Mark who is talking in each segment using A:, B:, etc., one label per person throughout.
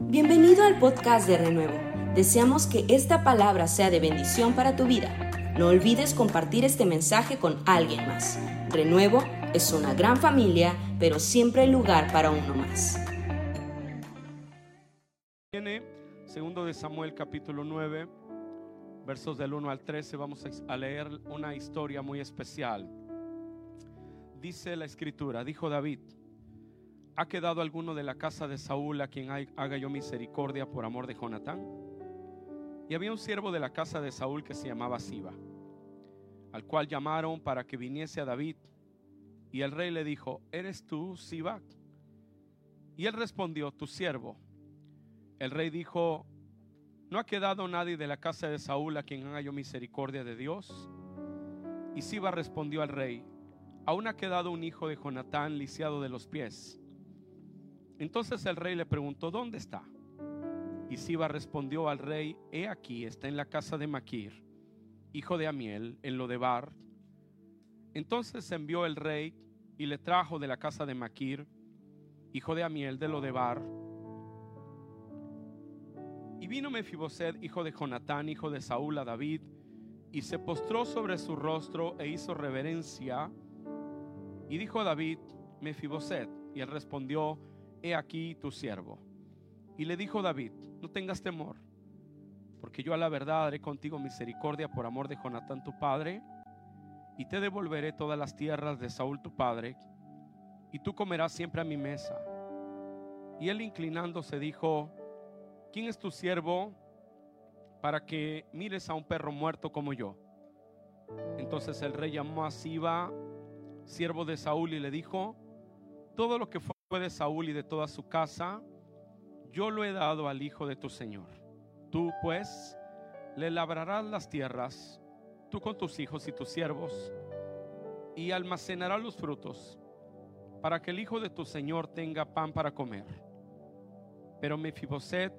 A: Bienvenido al podcast de Renuevo. Deseamos que esta palabra sea de bendición para tu vida. No olvides compartir este mensaje con alguien más. Renuevo es una gran familia, pero siempre hay lugar para uno más.
B: Viene segundo de Samuel capítulo 9, versos del 1 al 13, vamos a leer una historia muy especial. Dice la escritura, dijo David, ¿Ha quedado alguno de la casa de Saúl a quien haga yo misericordia por amor de Jonatán? Y había un siervo de la casa de Saúl que se llamaba Siba, al cual llamaron para que viniese a David. Y el rey le dijo, ¿eres tú Siba? Y él respondió, tu siervo. El rey dijo, ¿no ha quedado nadie de la casa de Saúl a quien haga yo misericordia de Dios? Y Siba respondió al rey, aún ha quedado un hijo de Jonatán lisiado de los pies. Entonces el rey le preguntó, ¿dónde está? Y Siba respondió al rey, he aquí, está en la casa de Maquir, hijo de Amiel, en Lodebar. Entonces envió el rey y le trajo de la casa de Maquir, hijo de Amiel, de Lodebar. Y vino Mefiboset, hijo de Jonatán, hijo de Saúl, a David, y se postró sobre su rostro e hizo reverencia. Y dijo a David, Mefiboset, y él respondió, he aquí tu siervo. Y le dijo David, no tengas temor, porque yo a la verdad haré contigo misericordia por amor de Jonatán tu padre, y te devolveré todas las tierras de Saúl tu padre, y tú comerás siempre a mi mesa. Y él inclinándose dijo, ¿quién es tu siervo para que mires a un perro muerto como yo? Entonces el rey llamó a Siba, siervo de Saúl, y le dijo, todo lo que fue de Saúl y de toda su casa, yo lo he dado al hijo de tu Señor. Tú pues le labrarás las tierras, tú con tus hijos y tus siervos, y almacenarás los frutos, para que el hijo de tu Señor tenga pan para comer. Pero Mefiboset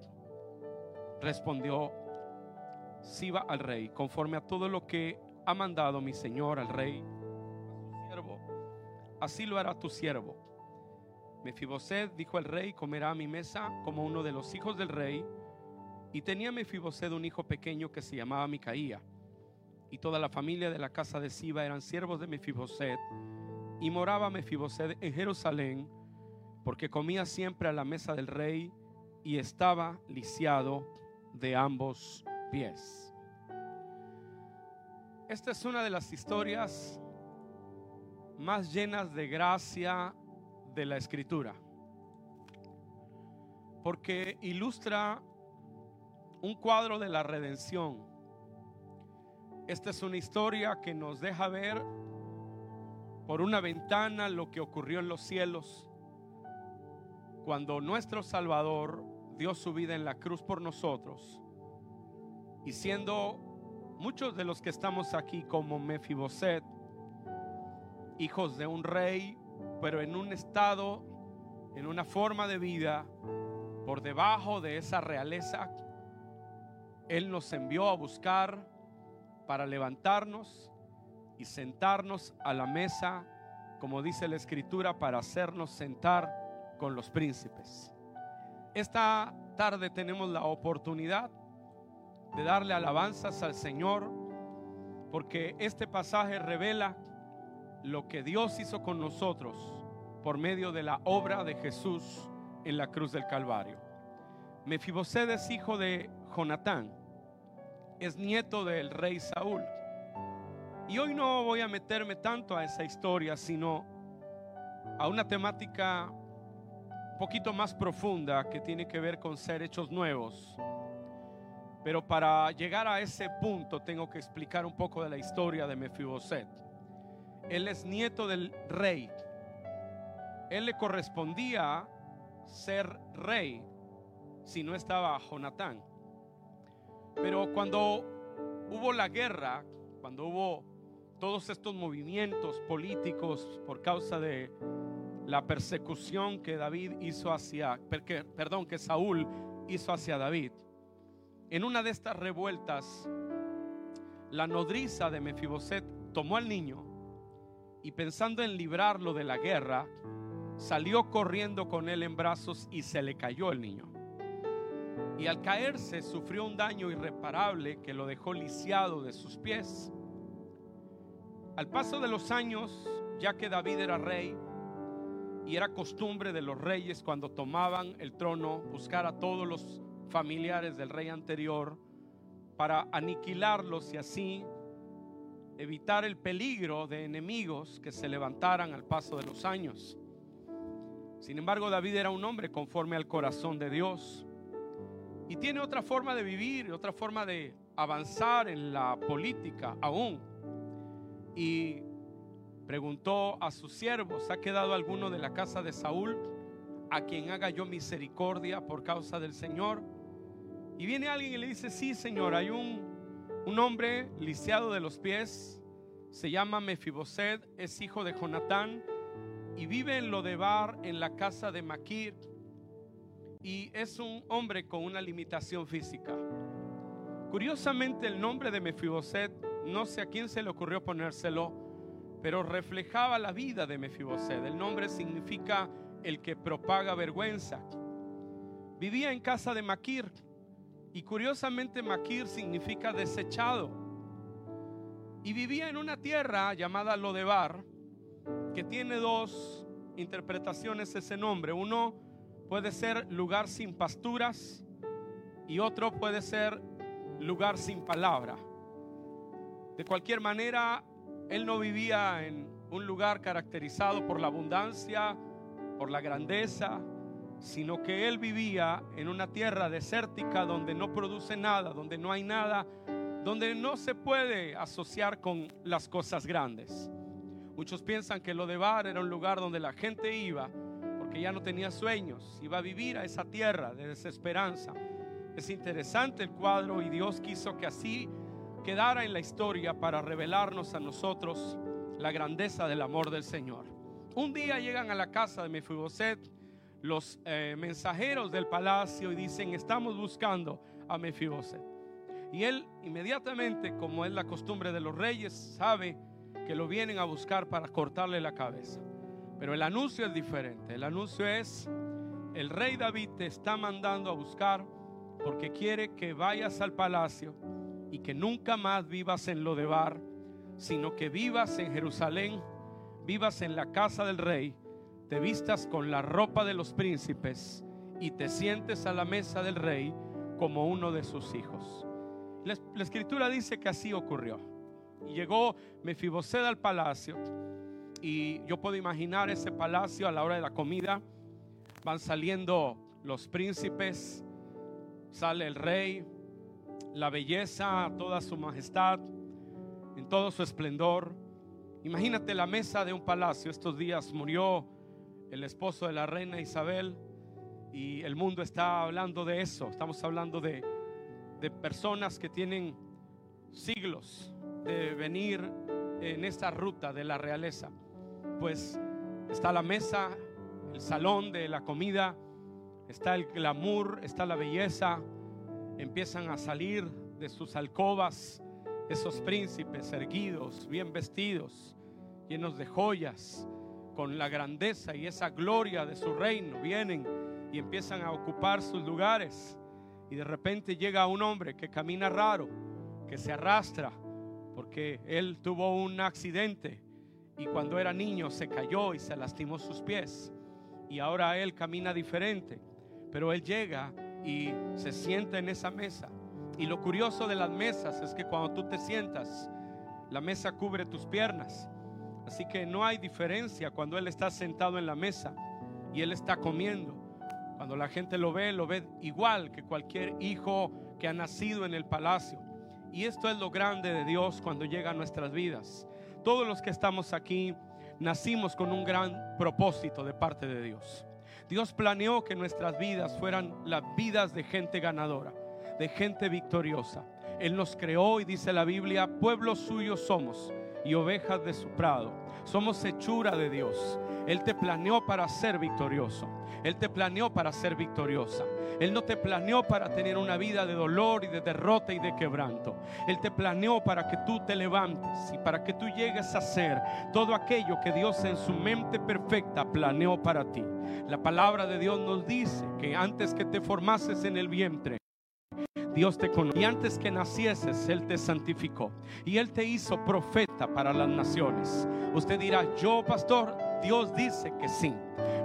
B: respondió, Siba al rey, conforme a todo lo que ha mandado mi Señor al rey, a su siervo, así lo hará tu siervo Mefiboset, dijo el rey, comerá a mi mesa como uno de los hijos del rey. Y tenía Mefiboset un hijo pequeño que se llamaba Micaía. Y toda la familia de la casa de Siba eran siervos de Mefiboset. Y moraba Mefiboset en Jerusalén, porque comía siempre a la mesa del rey y estaba lisiado de ambos pies. Esta es una de las historias más llenas de gracia de la escritura. Porque ilustra un cuadro de la redención. Esta es una historia que nos deja ver por una ventana lo que ocurrió en los cielos cuando nuestro Salvador dio su vida en la cruz por nosotros. Y siendo muchos de los que estamos aquí como Mefiboset, hijos de un rey, pero en un estado, en una forma de vida, por debajo de esa realeza, Él nos envió a buscar para levantarnos y sentarnos a la mesa, como dice la escritura, para hacernos sentar con los príncipes. Esta tarde tenemos la oportunidad de darle alabanzas al Señor, porque este pasaje revela lo que Dios hizo con nosotros por medio de la obra de Jesús en la cruz del Calvario. Mefiboset es hijo de Jonatán, es nieto del rey Saúl. Y hoy no voy a meterme tanto a esa historia, sino a una temática un poquito más profunda que tiene que ver con ser hechos nuevos. Pero para llegar a ese punto tengo que explicar un poco de la historia de Mefiboset. Él es nieto del rey. Él le correspondía ser rey si no estaba Jonatán. Pero cuando hubo la guerra, cuando hubo todos estos movimientos políticos por causa de la persecución que David hizo hacia, perdón, que Saúl hizo hacia David. En una de estas revueltas, la nodriza de Mefiboset tomó al niño y pensando en librarlo de la guerra, salió corriendo con él en brazos y se le cayó el niño. y al caerse sufrió un daño irreparable que lo dejó lisiado de sus pies. Al paso de los años, ya que David era rey, y era costumbre de los reyes cuando tomaban el trono buscar a todos los familiares del rey anterior para aniquilarlos y así evitar el peligro de enemigos que se levantaran al paso de los años. Sin embargo, David era un hombre conforme al corazón de Dios y tiene otra forma de vivir, otra forma de avanzar en la política aún. Y preguntó a sus siervos, ¿ha quedado alguno de la casa de Saúl a quien haga yo misericordia por causa del Señor? Y viene alguien y le dice, sí, Señor, hay un, un hombre lisiado de los pies, se llama Mefiboset, es hijo de Jonatán y vive en Lodebar, en la casa de Maquir, y es un hombre con una limitación física. Curiosamente, el nombre de Mefiboset, no sé a quién se le ocurrió ponérselo, pero reflejaba la vida de Mefiboset. El nombre significa el que propaga vergüenza. Vivía en casa de Maquir, y curiosamente Maquir significa desechado. Y vivía en una tierra llamada Lodebar, que tiene dos interpretaciones ese nombre. Uno puede ser lugar sin pasturas y otro puede ser lugar sin palabra. De cualquier manera, él no vivía en un lugar caracterizado por la abundancia, por la grandeza, sino que él vivía en una tierra desértica donde no produce nada, donde no hay nada, donde no se puede asociar con las cosas grandes. Muchos piensan que lo de Bar era un lugar donde la gente iba porque ya no tenía sueños, iba a vivir a esa tierra de desesperanza. Es interesante el cuadro y Dios quiso que así quedara en la historia para revelarnos a nosotros la grandeza del amor del Señor. Un día llegan a la casa de Mefiboset los eh, mensajeros del palacio y dicen, estamos buscando a Mefiboset. Y él inmediatamente, como es la costumbre de los reyes, sabe que lo vienen a buscar para cortarle la cabeza. Pero el anuncio es diferente. El anuncio es, el rey David te está mandando a buscar porque quiere que vayas al palacio y que nunca más vivas en Lodebar, sino que vivas en Jerusalén, vivas en la casa del rey te vistas con la ropa de los príncipes y te sientes a la mesa del rey como uno de sus hijos. La, escritura dice que así ocurrió. Llegó Mefiboset al palacio y yo puedo imaginar ese palacio a la hora de la comida. Van saliendo los príncipes, sale el rey, la belleza, toda su majestad, en todo su esplendor. Imagínate la mesa de un palacio. Estos días murió el esposo de la reina Isabel y el mundo está hablando de eso. Estamos hablando de, de personas que tienen siglos de venir en esta ruta de la realeza. Pues está la mesa, el salón de la comida, está el glamour, está la belleza. Empiezan a salir de sus alcobas esos príncipes erguidos, bien vestidos, llenos de joyas, con la grandeza y esa gloria de su reino, vienen y empiezan a ocupar sus lugares. Y de repente llega un hombre que camina raro, que se arrastra, porque él tuvo un accidente y cuando era niño se cayó y se lastimó sus pies. Y ahora él camina diferente, pero él llega y se sienta en esa mesa. Y lo curioso de las mesas es que cuando tú te sientas, la mesa cubre tus piernas Así que no hay diferencia cuando Él está sentado en la mesa y Él está comiendo. Cuando la gente lo ve, lo ve igual que cualquier hijo que ha nacido en el palacio. Y esto es lo grande de Dios cuando llega a nuestras vidas. Todos los que estamos aquí nacimos con un gran propósito de parte de Dios. Dios planeó que nuestras vidas fueran las vidas de gente ganadora, de gente victoriosa. Él nos creó y dice la Biblia, pueblo suyo somos y ovejas de su prado. Somos hechura de Dios. Él te planeó para ser victorioso. Él te planeó para ser victoriosa. Él no te planeó para tener una vida de dolor y de derrota y de quebranto. Él te planeó para que tú te levantes y para que tú llegues a ser todo aquello que Dios en su mente perfecta planeó para ti. La palabra de Dios nos dice que antes que te formases en el vientre, Dios te conoce. Y antes que nacieses, Él te santificó. Y Él te hizo profeta para las naciones. Usted dirá, yo pastor, Dios dice que sí.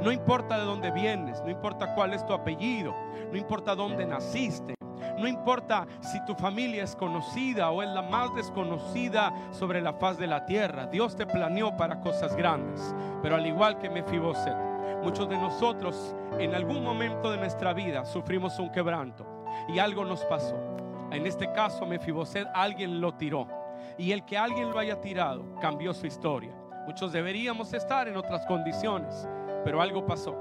B: No importa de dónde vienes, no importa cuál es tu apellido, no importa dónde naciste. No importa si tu familia es conocida o es la más desconocida sobre la faz de la tierra. Dios te planeó para cosas grandes. Pero al igual que Mefiboset, muchos de nosotros en algún momento de nuestra vida sufrimos un quebranto y algo nos pasó. En este caso, Mefiboset, alguien lo tiró. Y el que alguien lo haya tirado cambió su historia. Muchos deberíamos estar en otras condiciones, pero algo pasó.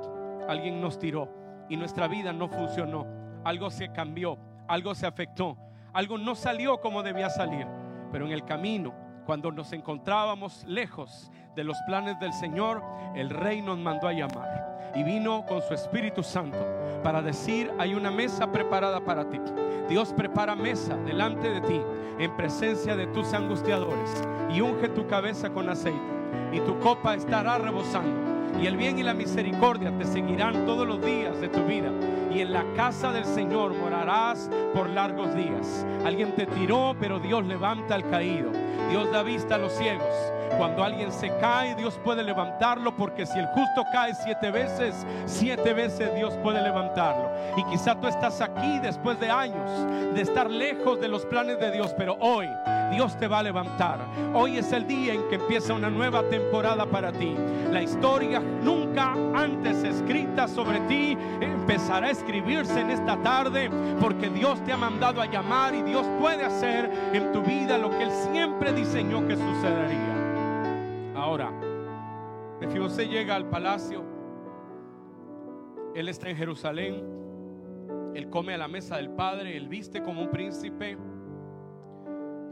B: Alguien nos tiró y nuestra vida no funcionó. Algo se cambió, algo se afectó, algo no salió como debía salir. Pero en el camino, cuando nos encontrábamos lejos de los planes del Señor, el Rey nos mandó a llamar y vino con su Espíritu Santo para decir, hay una mesa preparada para ti. Dios prepara mesa delante de ti en presencia de tus angustiadores y unge tu cabeza con aceite y tu copa estará rebosando. Y el bien y la misericordia te seguirán todos los días de tu vida. Y en la casa del Señor morarás por largos días. Alguien te tiró, pero Dios levanta al caído. Dios da vista a los ciegos. Cuando alguien se cae, Dios puede levantarlo, porque si el justo cae siete veces, siete veces Dios puede levantarlo. Y quizá tú estás aquí después de años de estar lejos de los planes de Dios, pero hoy Dios te va a levantar. Hoy es el día en que empieza una nueva temporada para ti. La historia nunca antes escrita sobre ti empezará a escribirse en esta tarde, porque Dios te ha mandado a llamar y Dios puede hacer en tu vida lo que Él siempre diseñó que sucedería. Ahora, Mefibosé llega al palacio. Él está en Jerusalén. Él come a la mesa del Padre. Él viste como un príncipe.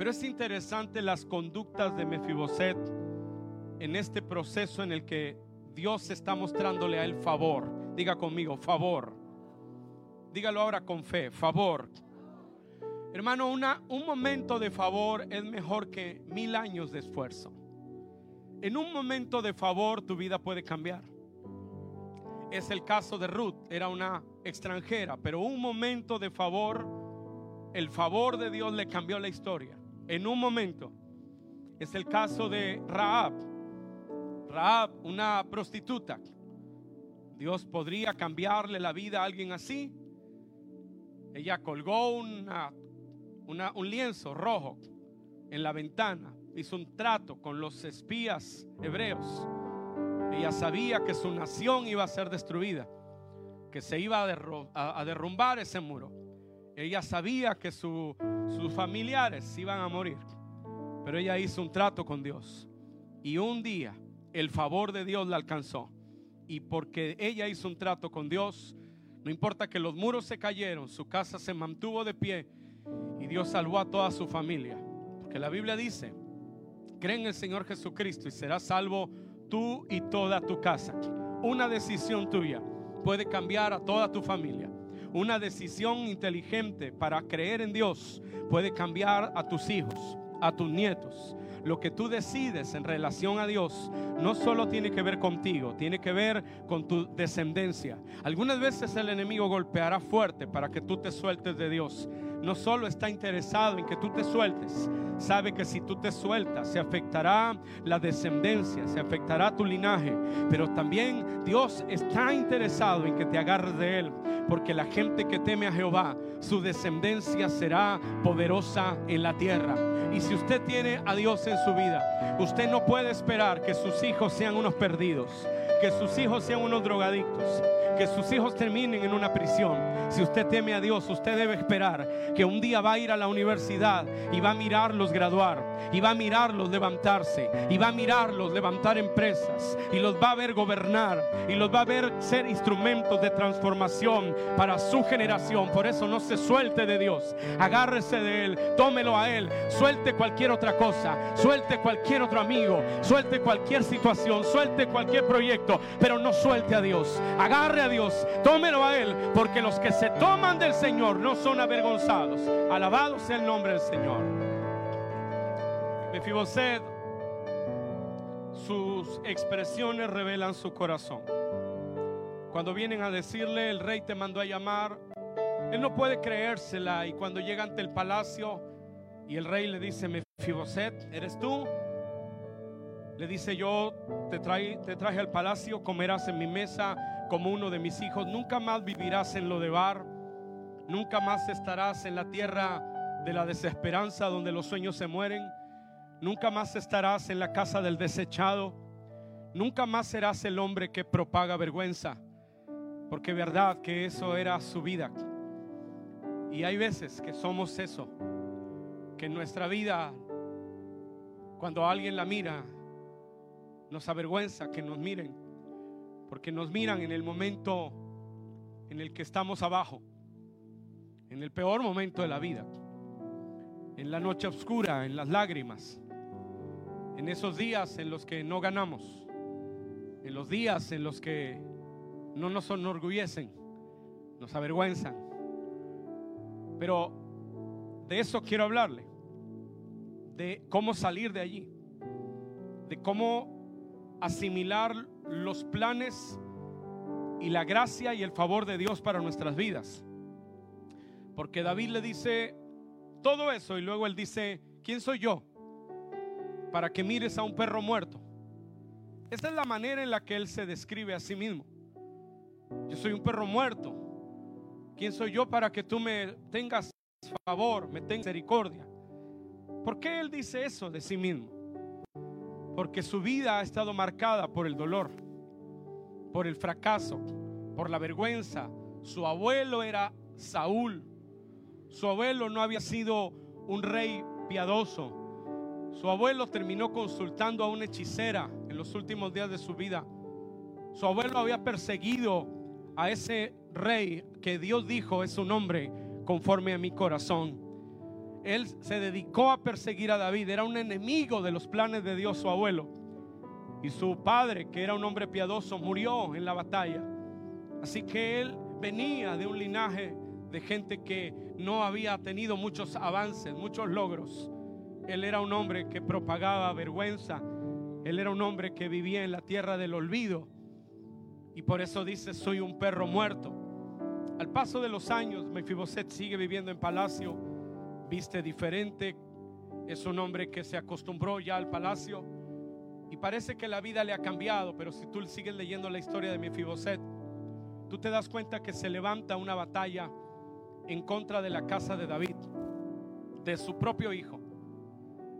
B: Pero es interesante las conductas de Mefiboset en este proceso en el que Dios está mostrándole a él favor. Diga conmigo, favor. Dígalo ahora con fe, favor. Hermano, una, un momento de favor es mejor que mil años de esfuerzo. En un momento de favor tu vida puede cambiar. Es el caso de Ruth, era una extranjera, pero un momento de favor, el favor de Dios le cambió la historia. En un momento. Es el caso de Raab. Raab, una prostituta. Dios podría cambiarle la vida a alguien así. Ella colgó una, un lienzo rojo en la ventana hizo un trato con los espías hebreos. Ella sabía que su nación iba a ser destruida, que se iba a, derrumbar ese muro. Ella sabía que sus familiares iban a morir, pero ella hizo un trato con Dios. Y un día el favor de Dios la alcanzó. Y porque ella hizo un trato con Dios, no importa que los muros se cayeron, su casa se mantuvo de pie y Dios salvó a toda su familia. Porque la Biblia dice Cree en el Señor Jesucristo y serás salvo tú y toda tu casa. Una decisión tuya puede cambiar a toda tu familia. Una decisión inteligente para creer en Dios puede cambiar a tus hijos, a tus nietos. Lo que tú decides en relación a Dios no solo tiene que ver contigo, tiene que ver con tu descendencia. Algunas veces el enemigo golpeará fuerte para que tú te sueltes de Dios no solo está interesado en que tú te sueltes, sabe que si tú te sueltas se afectará la descendencia, se afectará tu linaje, pero también Dios está interesado en que te agarres de Él, porque la gente que teme a Jehová, su descendencia será poderosa en la tierra. Y si usted tiene a Dios en su vida, usted no puede esperar que sus hijos sean unos perdidos, que sus hijos sean unos drogadictos que sus hijos terminen en una prisión. Si usted teme a Dios, usted debe esperar que un día va a ir a la universidad y va a mirarlos graduar, y va a mirarlos levantarse, y va a mirarlos levantar empresas, y los va a ver gobernar, y los va a ver ser instrumentos de transformación para su generación. Por eso no se suelte de Dios, agárrese de Él, tómelo a Él, suelte cualquier otra cosa, suelte cualquier otro amigo, suelte cualquier situación, suelte cualquier proyecto, pero no suelte a Dios, agarre a Dios, tómelo a Él, porque los que se toman del Señor no son avergonzados. Alabado sea el nombre del Señor. Mefiboset, sus expresiones revelan su corazón. Cuando vienen a decirle, el rey te mandó a llamar, Él no puede creérsela y cuando llega ante el palacio y el rey le dice, Mefiboset, ¿eres tú? Le dice, yo te, traje al palacio, comerás en mi mesa como uno de mis hijos, nunca más vivirás en lo de bar, nunca más estarás en la tierra de la desesperanza donde los sueños se mueren, nunca más estarás en la casa del desechado, nunca más serás el hombre que propaga vergüenza, porque verdad que eso era su vida. Y hay veces que somos eso, que en nuestra vida, cuando alguien la mira, nos avergüenza que nos miren, porque nos miran en el momento en el que estamos abajo, en el peor momento de la vida, en la noche oscura, en las lágrimas, en esos días en los que no ganamos, en los días en los que no nos enorgullecen, nos avergüenzan. Pero de eso quiero hablarle, de cómo salir de allí, de cómo asimilar los planes y la gracia y el favor de Dios para nuestras vidas. Porque David le dice todo eso y luego él dice, ¿quién soy yo? Para que mires a un perro muerto. Esa es la manera en la que él se describe a sí mismo. Yo soy un perro muerto. ¿Quién soy yo para que tú me tengas favor, me tengas misericordia? ¿Por qué él dice eso de sí mismo? Porque su vida ha estado marcada por el dolor, por el fracaso, por la vergüenza. Su abuelo era Saúl. Su abuelo no había sido un rey piadoso. Su abuelo terminó consultando a una hechicera en los últimos días de su vida. Su abuelo había perseguido a ese rey que Dios dijo es un hombre conforme a mi corazón. Él se dedicó a perseguir a David, era un enemigo de los planes de Dios, su abuelo. Y su padre, que era un hombre piadoso, murió en la batalla. Así que él venía de un linaje de gente que no había tenido muchos avances, muchos logros. Él era un hombre que propagaba vergüenza. Él era un hombre que vivía en la tierra del olvido. Y por eso dice, soy un perro muerto. Al paso de los años, Mefiboset sigue viviendo en palacio, viste diferente, es un hombre que se acostumbró ya al palacio y parece que la vida le ha cambiado, pero si tú sigues leyendo la historia de Mefiboset, tú te das cuenta que se levanta una batalla en contra de la casa de David, de su propio hijo.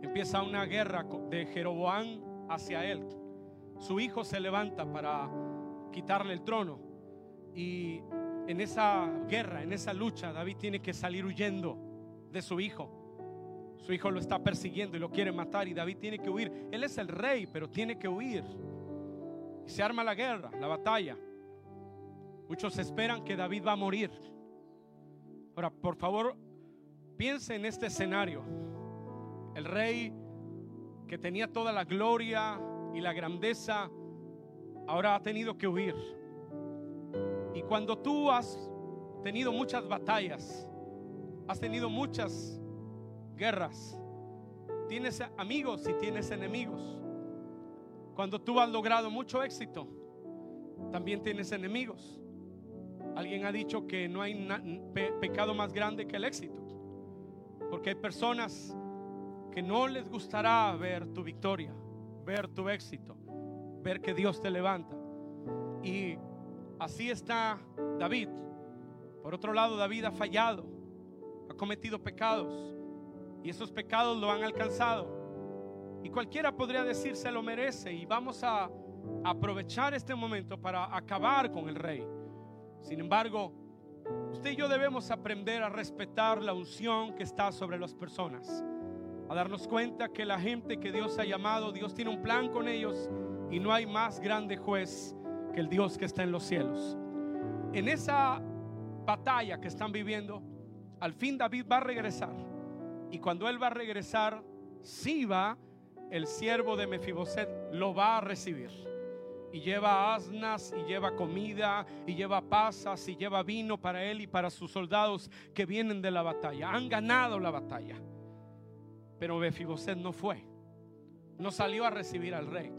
B: Empieza una guerra de Jeroboam hacia él. Su hijo se levanta para quitarle el trono. Y en esa guerra, en esa lucha, David tiene que salir huyendo de su hijo. Su hijo lo está persiguiendo y lo quiere matar y David tiene que huir. Él es el rey, pero tiene que huir. Y se arma la guerra, la batalla. Muchos esperan que David va a morir. Ahora, por favor, piense en este escenario. El rey que tenía toda la gloria y la grandeza ahora ha tenido que huir. Y cuando tú has tenido muchas batallas, has tenido muchas guerras, tienes amigos y tienes enemigos. Cuando tú has logrado mucho éxito, también tienes enemigos. Alguien ha dicho que no hay pecado más grande que el éxito. Porque hay personas que no les gustará ver tu victoria, ver tu éxito ver que Dios te levanta. Y así está David. Por otro lado, David ha fallado, ha cometido pecados y esos pecados lo han alcanzado. Y cualquiera podría decir se lo merece y vamos a aprovechar este momento para acabar con el rey. Sin embargo, usted y yo debemos aprender a respetar la unción que está sobre las personas, a darnos cuenta que la gente que Dios ha llamado, Dios tiene un plan con ellos y no hay más grande juez que el Dios que está en los cielos. En esa batalla que están viviendo, al fin David va a regresar. Y cuando él va a regresar, Siba, el siervo de Mefiboset, lo va a recibir. Y lleva asnas, y lleva comida, y lleva pasas, y lleva vino para él y para sus soldados que vienen de la batalla. Han ganado la batalla. Pero Mefiboset no fue. No salió a recibir al rey.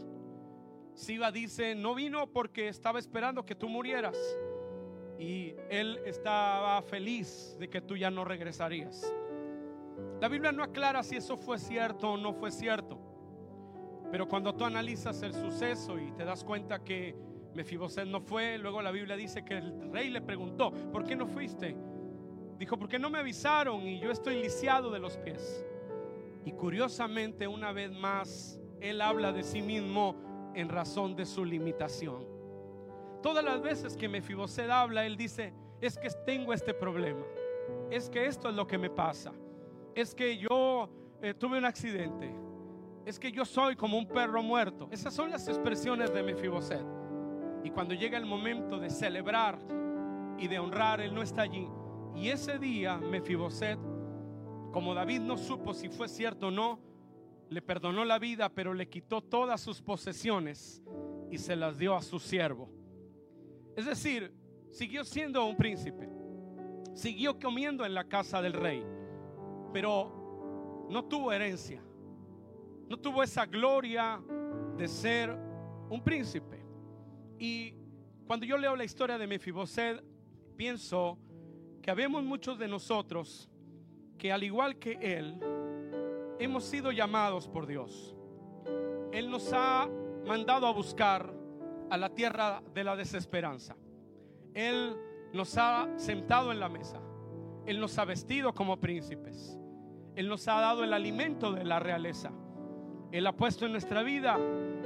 B: Siba dice, no vino porque estaba esperando que tú murieras. Y él estaba feliz de que tú ya no regresarías. La Biblia no aclara si eso fue cierto o no fue cierto. Pero cuando tú analizas el suceso y te das cuenta que Mefiboset no fue, luego la Biblia dice que el rey le preguntó, ¿por qué no fuiste? Dijo, porque no me avisaron y yo estoy lisiado de los pies. Y curiosamente, una vez más, él habla de sí mismo en razón de su limitación. Todas las veces que Mefiboset habla, él dice, es que tengo este problema. Es que esto es lo que me pasa. Es que yo eh, tuve un accidente. Es que yo soy como un perro muerto. Esas son las expresiones de Mefiboset. Y cuando llega el momento de celebrar y de honrar, él no está allí. Y ese día Mefiboset, como David no supo si fue cierto o no, le perdonó la vida, pero le quitó todas sus posesiones y se las dio a su siervo. Es decir, siguió siendo un príncipe, siguió comiendo en la casa del rey, pero no tuvo herencia, no tuvo esa gloria de ser un príncipe. Y cuando yo leo la historia de Mefiboset, pienso que habemos muchos de nosotros que al igual que él, hemos sido llamados por Dios. Él nos ha mandado a buscar a la tierra de la desesperanza. Él nos ha sentado en la mesa. Él nos ha vestido como príncipes. Él nos ha dado el alimento de la realeza. Él ha puesto en nuestra vida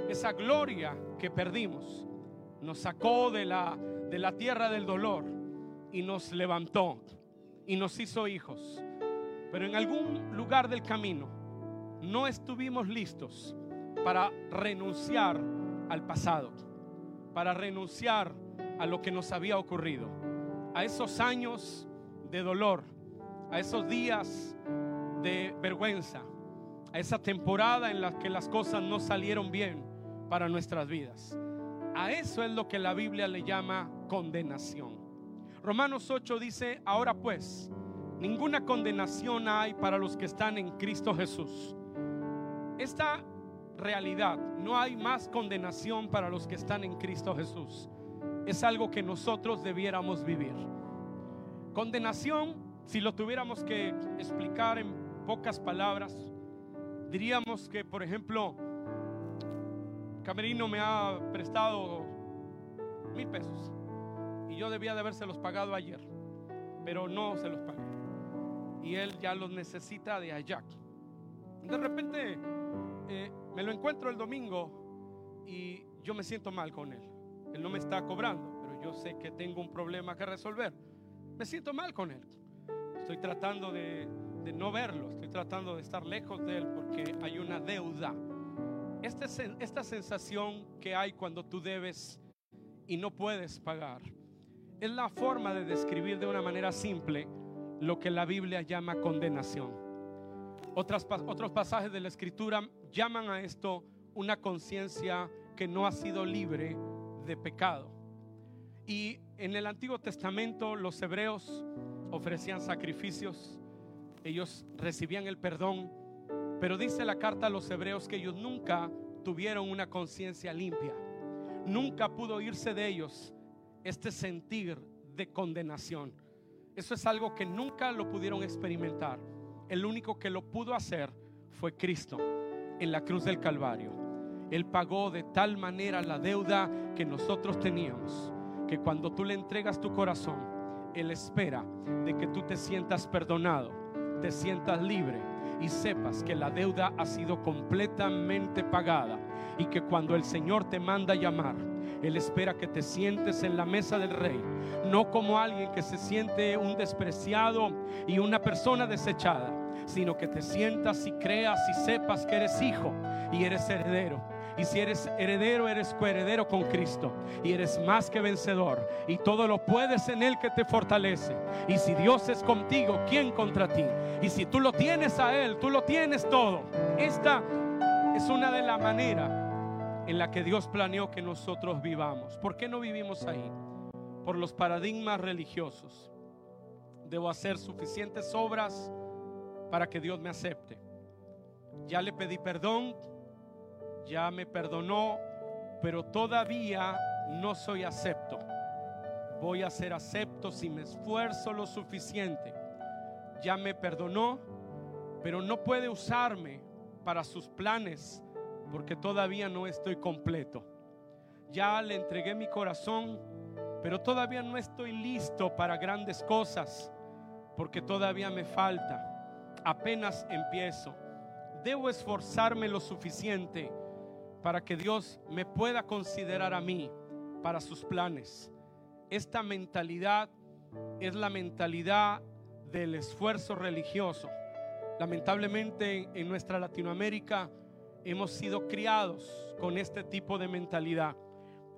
B: esa gloria que perdimos. Nos sacó de la, de la tierra del dolor y nos levantó y nos hizo hijos. Pero en algún lugar del camino no estuvimos listos para renunciar al pasado para renunciar a lo que nos había ocurrido, a esos años de dolor, a esos días de vergüenza, a esa temporada en la que las cosas no salieron bien para nuestras vidas. A eso es lo que la Biblia le llama condenación. Romanos 8 dice, ahora pues, ninguna condenación hay para los que están en Cristo Jesús. Esta realidad. No hay más condenación para los que están en Cristo Jesús. Es algo que nosotros debiéramos vivir. Condenación, si lo tuviéramos que explicar en pocas palabras, diríamos que, por ejemplo, Camerino me ha prestado mil pesos y yo debía de habérselos pagado ayer, pero no se los pagué. Y él ya los necesita de allá. De repente eh, me lo encuentro el domingo y yo me siento mal con él. Él no me está cobrando, pero yo sé que tengo un problema que resolver. Me siento mal con él. Estoy tratando de, no verlo, estoy tratando de estar lejos de él porque hay una deuda. Este, esta sensación que hay cuando tú debes y no puedes pagar es la forma de describir de una manera simple lo que la Biblia llama condenación otros pasajes de la escritura llaman a esto una conciencia que no ha sido libre de pecado. Y en el Antiguo Testamento los hebreos ofrecían sacrificios, ellos recibían el perdón, pero dice la carta a los hebreos que ellos nunca tuvieron una conciencia limpia. Nunca pudo irse de ellos este sentir de condenación. Eso es algo que nunca lo pudieron experimentar el único que lo pudo hacer fue Cristo en la cruz del Calvario. Él pagó de tal manera la deuda que nosotros teníamos, que cuando tú le entregas tu corazón, Él espera de que tú te sientas perdonado, te sientas libre y sepas que la deuda ha sido completamente pagada y que cuando el Señor te manda llamar, Él espera que te sientes en la mesa del rey, no como alguien que se siente un despreciado y una persona desechada, sino que te sientas y creas y sepas que eres hijo y eres heredero. Y si eres heredero, eres coheredero con Cristo. Y eres más que vencedor. Y todo lo puedes en Él que te fortalece. Y si Dios es contigo, ¿quién contra ti? Y si tú lo tienes a Él, tú lo tienes todo. Esta es una de las maneras en la que Dios planeó que nosotros vivamos. ¿Por qué no vivimos ahí? Por los paradigmas religiosos. Debo hacer suficientes obras para que Dios me acepte. Ya le pedí perdón, ya me perdonó, pero todavía no soy acepto. voy a ser acepto si me esfuerzo lo suficiente. Ya me perdonó, pero no puede usarme para sus planes porque todavía no estoy completo. Ya le entregué mi corazón, pero todavía no estoy listo para grandes cosas porque todavía me falta. Apenas empiezo. Debo esforzarme lo suficiente para que Dios me pueda considerar a mí para sus planes. Esta mentalidad es la mentalidad del esfuerzo religioso. Lamentablemente en nuestra Latinoamérica hemos sido criados con este tipo de mentalidad.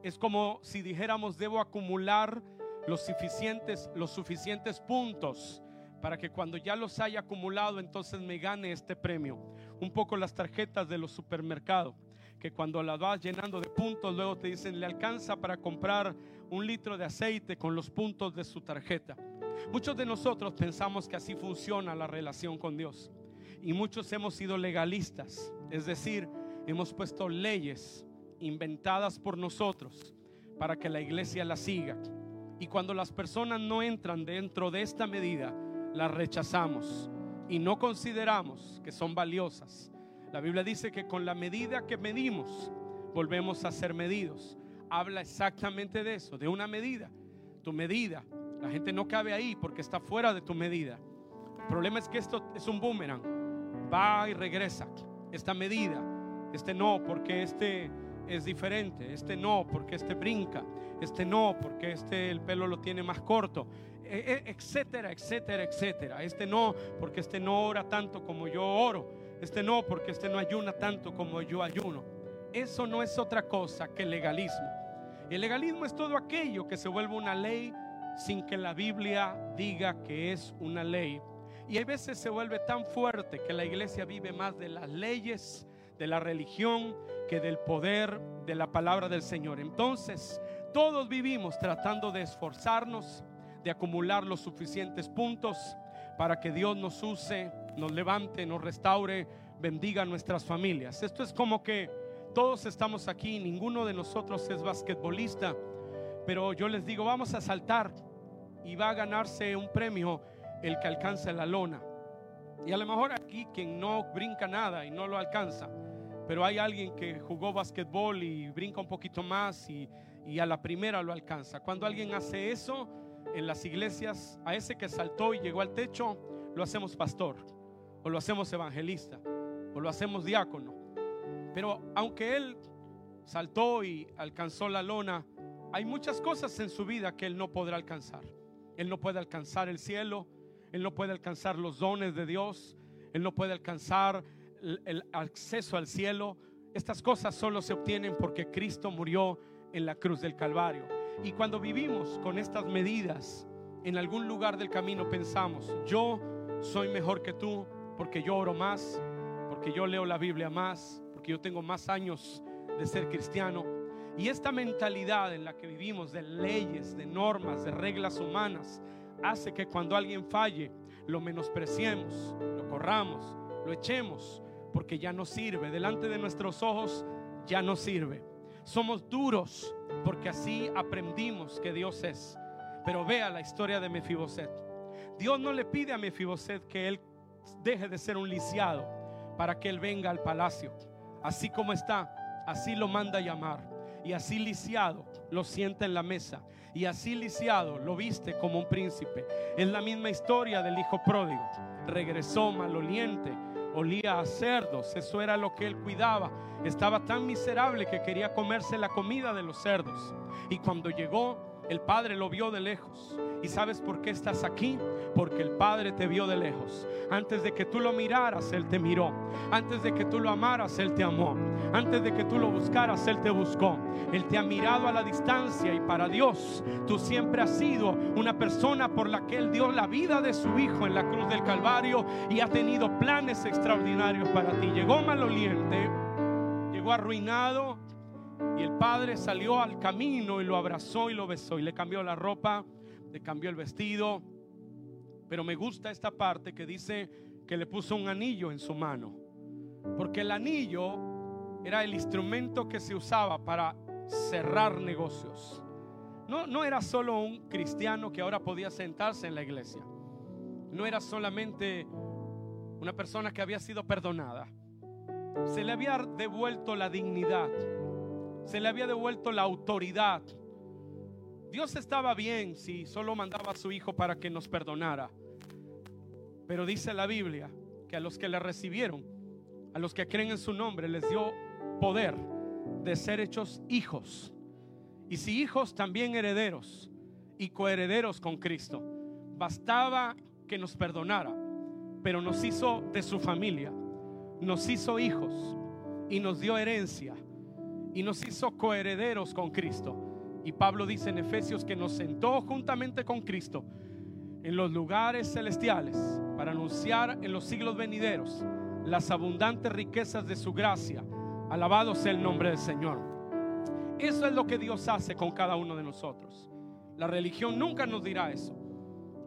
B: Es como si dijéramos debo acumular los suficientes, los suficientes puntos para que cuando ya los haya acumulado entonces me gane este premio. Un poco las tarjetas de los supermercados, que cuando las vas llenando de puntos luego te dicen le alcanza para comprar un litro de aceite con los puntos de su tarjeta. Muchos de nosotros pensamos que así funciona la relación con Dios. Y muchos hemos sido legalistas, es decir, hemos puesto leyes inventadas por nosotros para que la iglesia la siga. Y cuando las personas no entran dentro de esta medida, las rechazamos y no consideramos que son valiosas. La Biblia dice que con la medida que medimos, volvemos a ser medidos. Habla exactamente de eso, de una medida. Tu medida. La gente no cabe ahí porque está fuera de tu medida. El problema es que esto es un boomerang. Va y regresa. Esta medida. Este no, porque este es diferente. Este no, porque este brinca. Este no, porque este el pelo lo tiene más corto. E, e, etcétera, etcétera, etcétera. Este no, porque este no ora tanto como yo oro. Este no, porque este no ayuna tanto como yo ayuno. Eso no es otra cosa que legalismo. El legalismo es todo aquello que se vuelve una ley sin que la Biblia diga que es una ley. Y a veces se vuelve tan fuerte que la iglesia vive más de las leyes, de la religión, que del poder de la palabra del Señor. Entonces, todos vivimos tratando de esforzarnos, de acumular los suficientes puntos para que Dios nos use, nos levante, nos restaure, bendiga nuestras familias. Esto es como que todos estamos aquí, ninguno de nosotros es basquetbolista, pero yo les digo, vamos a saltar y va a ganarse un premio el que alcanza la lona. Y a lo mejor aquí quien no brinca nada y no lo alcanza, pero hay alguien que jugó basquetbol y brinca un poquito más y, y a la primera lo alcanza. Cuando alguien hace eso, en las iglesias, a ese que saltó y llegó al techo, lo hacemos pastor, o lo hacemos evangelista, o lo hacemos diácono. Pero aunque él saltó y alcanzó la lona, hay muchas cosas en su vida que él no podrá alcanzar. Él no puede alcanzar el cielo, él no puede alcanzar los dones de Dios, él no puede alcanzar el, acceso al cielo. Estas cosas solo se obtienen porque Cristo murió en la cruz del Calvario. Y cuando vivimos con estas medidas, en algún lugar del camino pensamos, yo soy mejor que tú porque yo oro más, porque yo leo la Biblia más, porque yo tengo más años de ser cristiano. Y esta mentalidad en la que vivimos de leyes, de normas, de reglas humanas, hace que cuando alguien falle, lo menospreciemos, lo corramos, lo echemos, porque ya no sirve. Delante de nuestros ojos ya no sirve. Somos duros porque así aprendimos que Dios es. Pero vea la historia de Mefiboset. Dios no le pide a Mefiboset que él deje de ser un lisiado para que él venga al palacio. Así como está, así lo manda llamar. Y así lisiado lo sienta en la mesa. Y así lisiado lo viste como un príncipe. Es la misma historia del hijo pródigo. Regresó maloliente olía a cerdos, eso era lo que él cuidaba. Estaba tan miserable que quería comerse la comida de los cerdos. Y cuando llegó, el Padre lo vio de lejos. ¿Y sabes por qué estás aquí? Porque el Padre te vio de lejos. Antes de que tú lo miraras, Él te miró. Antes de que tú lo amaras, Él te amó. Antes de que tú lo buscaras, Él te buscó. Él te ha mirado a la distancia y para Dios tú siempre has sido una persona por la que Él dio la vida de su Hijo en la cruz del Calvario y ha tenido planes extraordinarios para ti. Llegó maloliente, llegó arruinado y el Padre salió al camino y lo abrazó y lo besó y le cambió la ropa, le cambió el vestido. Pero me gusta esta parte que dice que le puso un anillo en su mano. Porque el anillo era el instrumento que se usaba para cerrar negocios. no, no era solo un cristiano que ahora podía sentarse en la iglesia. No era solamente una persona que había sido perdonada. Se le había devuelto la dignidad. Se le había devuelto la autoridad. Dios estaba bien si solo mandaba a su Hijo para que nos perdonara. Pero dice la Biblia que a los que le recibieron, a los que creen en su nombre, les dio poder de ser hechos hijos. Y si hijos, también herederos y coherederos con Cristo. Bastaba que nos perdonara, pero nos hizo de su familia, nos hizo hijos y nos dio herencia y nos hizo coherederos con Cristo. Y Pablo dice en Efesios que nos sentó juntamente con Cristo en los lugares celestiales para anunciar en los siglos venideros las abundantes riquezas de su gracia. Alabado sea el nombre del Señor. Eso es lo que Dios hace con cada uno de nosotros. La religión nunca nos dirá eso.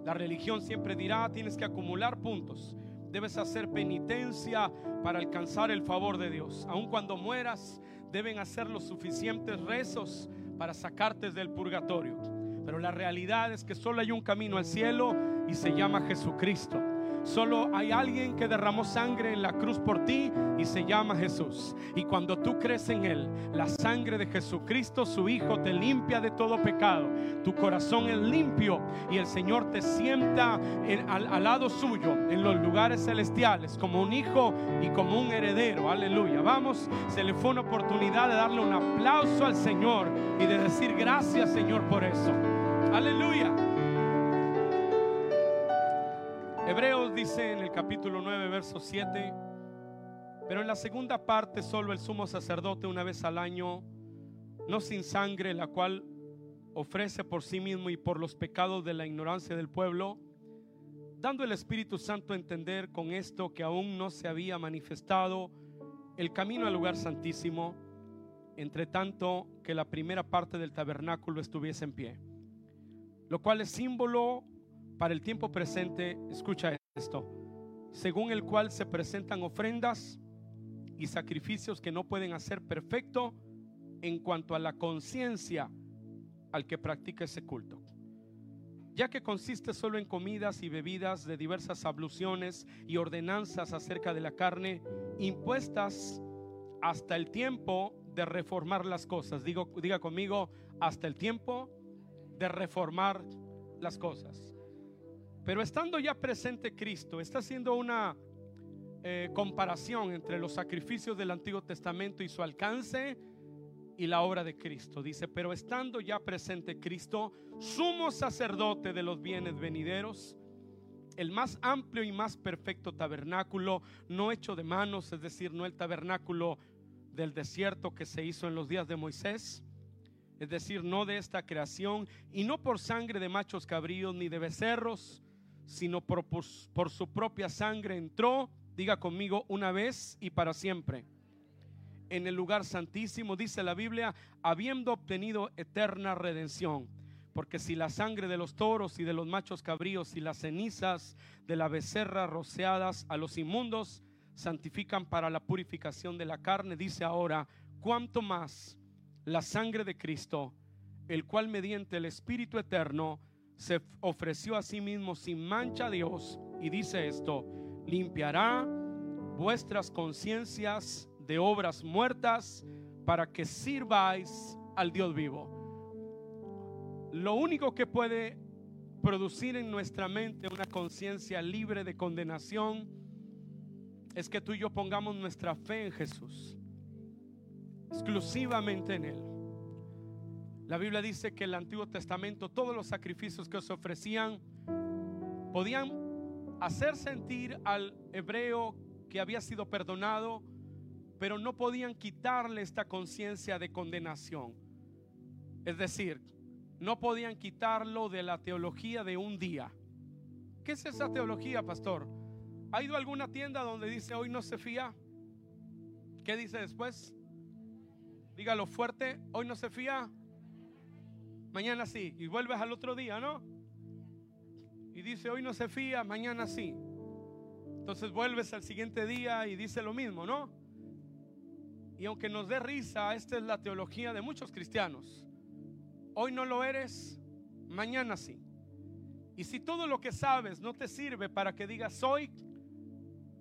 B: La religión siempre dirá, tienes que acumular puntos. Debes hacer penitencia para alcanzar el favor de Dios. Aun cuando mueras, deben hacer los suficientes rezos para sacarte del purgatorio. Pero la realidad es que solo hay un camino al cielo y se llama Jesucristo. Solo hay alguien que derramó sangre en la cruz por ti y se llama Jesús. Y cuando tú crees en Él, la sangre de Jesucristo, su Hijo, te limpia de todo pecado. Tu corazón es limpio y el Señor te sienta al, al lado suyo en los lugares celestiales como un hijo y como un heredero. Aleluya. Vamos, se le fue una oportunidad de darle un aplauso al Señor y de decir gracias Señor por eso. Aleluya. Dice en el capítulo 9, verso 7, pero en la segunda parte solo el sumo sacerdote una vez al año, no sin sangre, la cual ofrece por sí mismo y por los pecados de la ignorancia del pueblo, dando el Espíritu Santo a entender con esto que aún no se había manifestado el camino al lugar santísimo, entre tanto que la primera parte del tabernáculo estuviese en pie, lo cual es símbolo para el tiempo presente, escucha esto, según el cual se presentan ofrendas y sacrificios que no pueden hacer perfecto en cuanto a la conciencia al que practica ese culto. Ya que consiste solo en comidas y bebidas de diversas abluciones y ordenanzas acerca de la carne impuestas hasta el tiempo de reformar las cosas. Digo, diga conmigo, hasta el tiempo de reformar las cosas. Pero estando ya presente Cristo, está haciendo una eh, comparación entre los sacrificios del Antiguo Testamento y su alcance y la obra de Cristo. Dice, pero estando ya presente Cristo, sumo sacerdote de los bienes venideros, el más amplio y más perfecto tabernáculo, no hecho de manos, es decir, no el tabernáculo del desierto que se hizo en los días de Moisés, es decir, no de esta creación, y no por sangre de machos cabríos ni de becerros, sino por, su propia sangre entró, diga conmigo, una vez y para siempre. En el lugar santísimo, dice la Biblia, habiendo obtenido eterna redención. Porque si la sangre de los toros y de los machos cabríos y las cenizas de la becerra rociadas a los inmundos santifican para la purificación de la carne, dice ahora, cuanto más la sangre de Cristo, el cual mediante el Espíritu eterno se ofreció a sí mismo sin mancha a Dios y dice esto, limpiará vuestras conciencias de obras muertas para que sirváis al Dios vivo. Lo único que puede producir en nuestra mente una conciencia libre de condenación es que tú y yo pongamos nuestra fe en Jesús, exclusivamente en Él. La Biblia dice que en el Antiguo Testamento todos los sacrificios que se ofrecían podían hacer sentir al hebreo que había sido perdonado, pero no podían quitarle esta conciencia de condenación. Es decir, no podían quitarlo de la teología de un día. ¿Qué es esa teología, pastor? ¿Ha ido a alguna tienda donde dice hoy no se fía? ¿Qué dice después? Dígalo fuerte, hoy no se fía mañana sí. Y vuelves al otro día, ¿no? Y dice, hoy no se fía, mañana sí. Entonces vuelves al siguiente día y dice lo mismo, ¿no? Y aunque nos dé risa, esta es la teología de muchos cristianos. Hoy no lo eres, mañana sí. Y si todo lo que sabes no te sirve para que digas soy,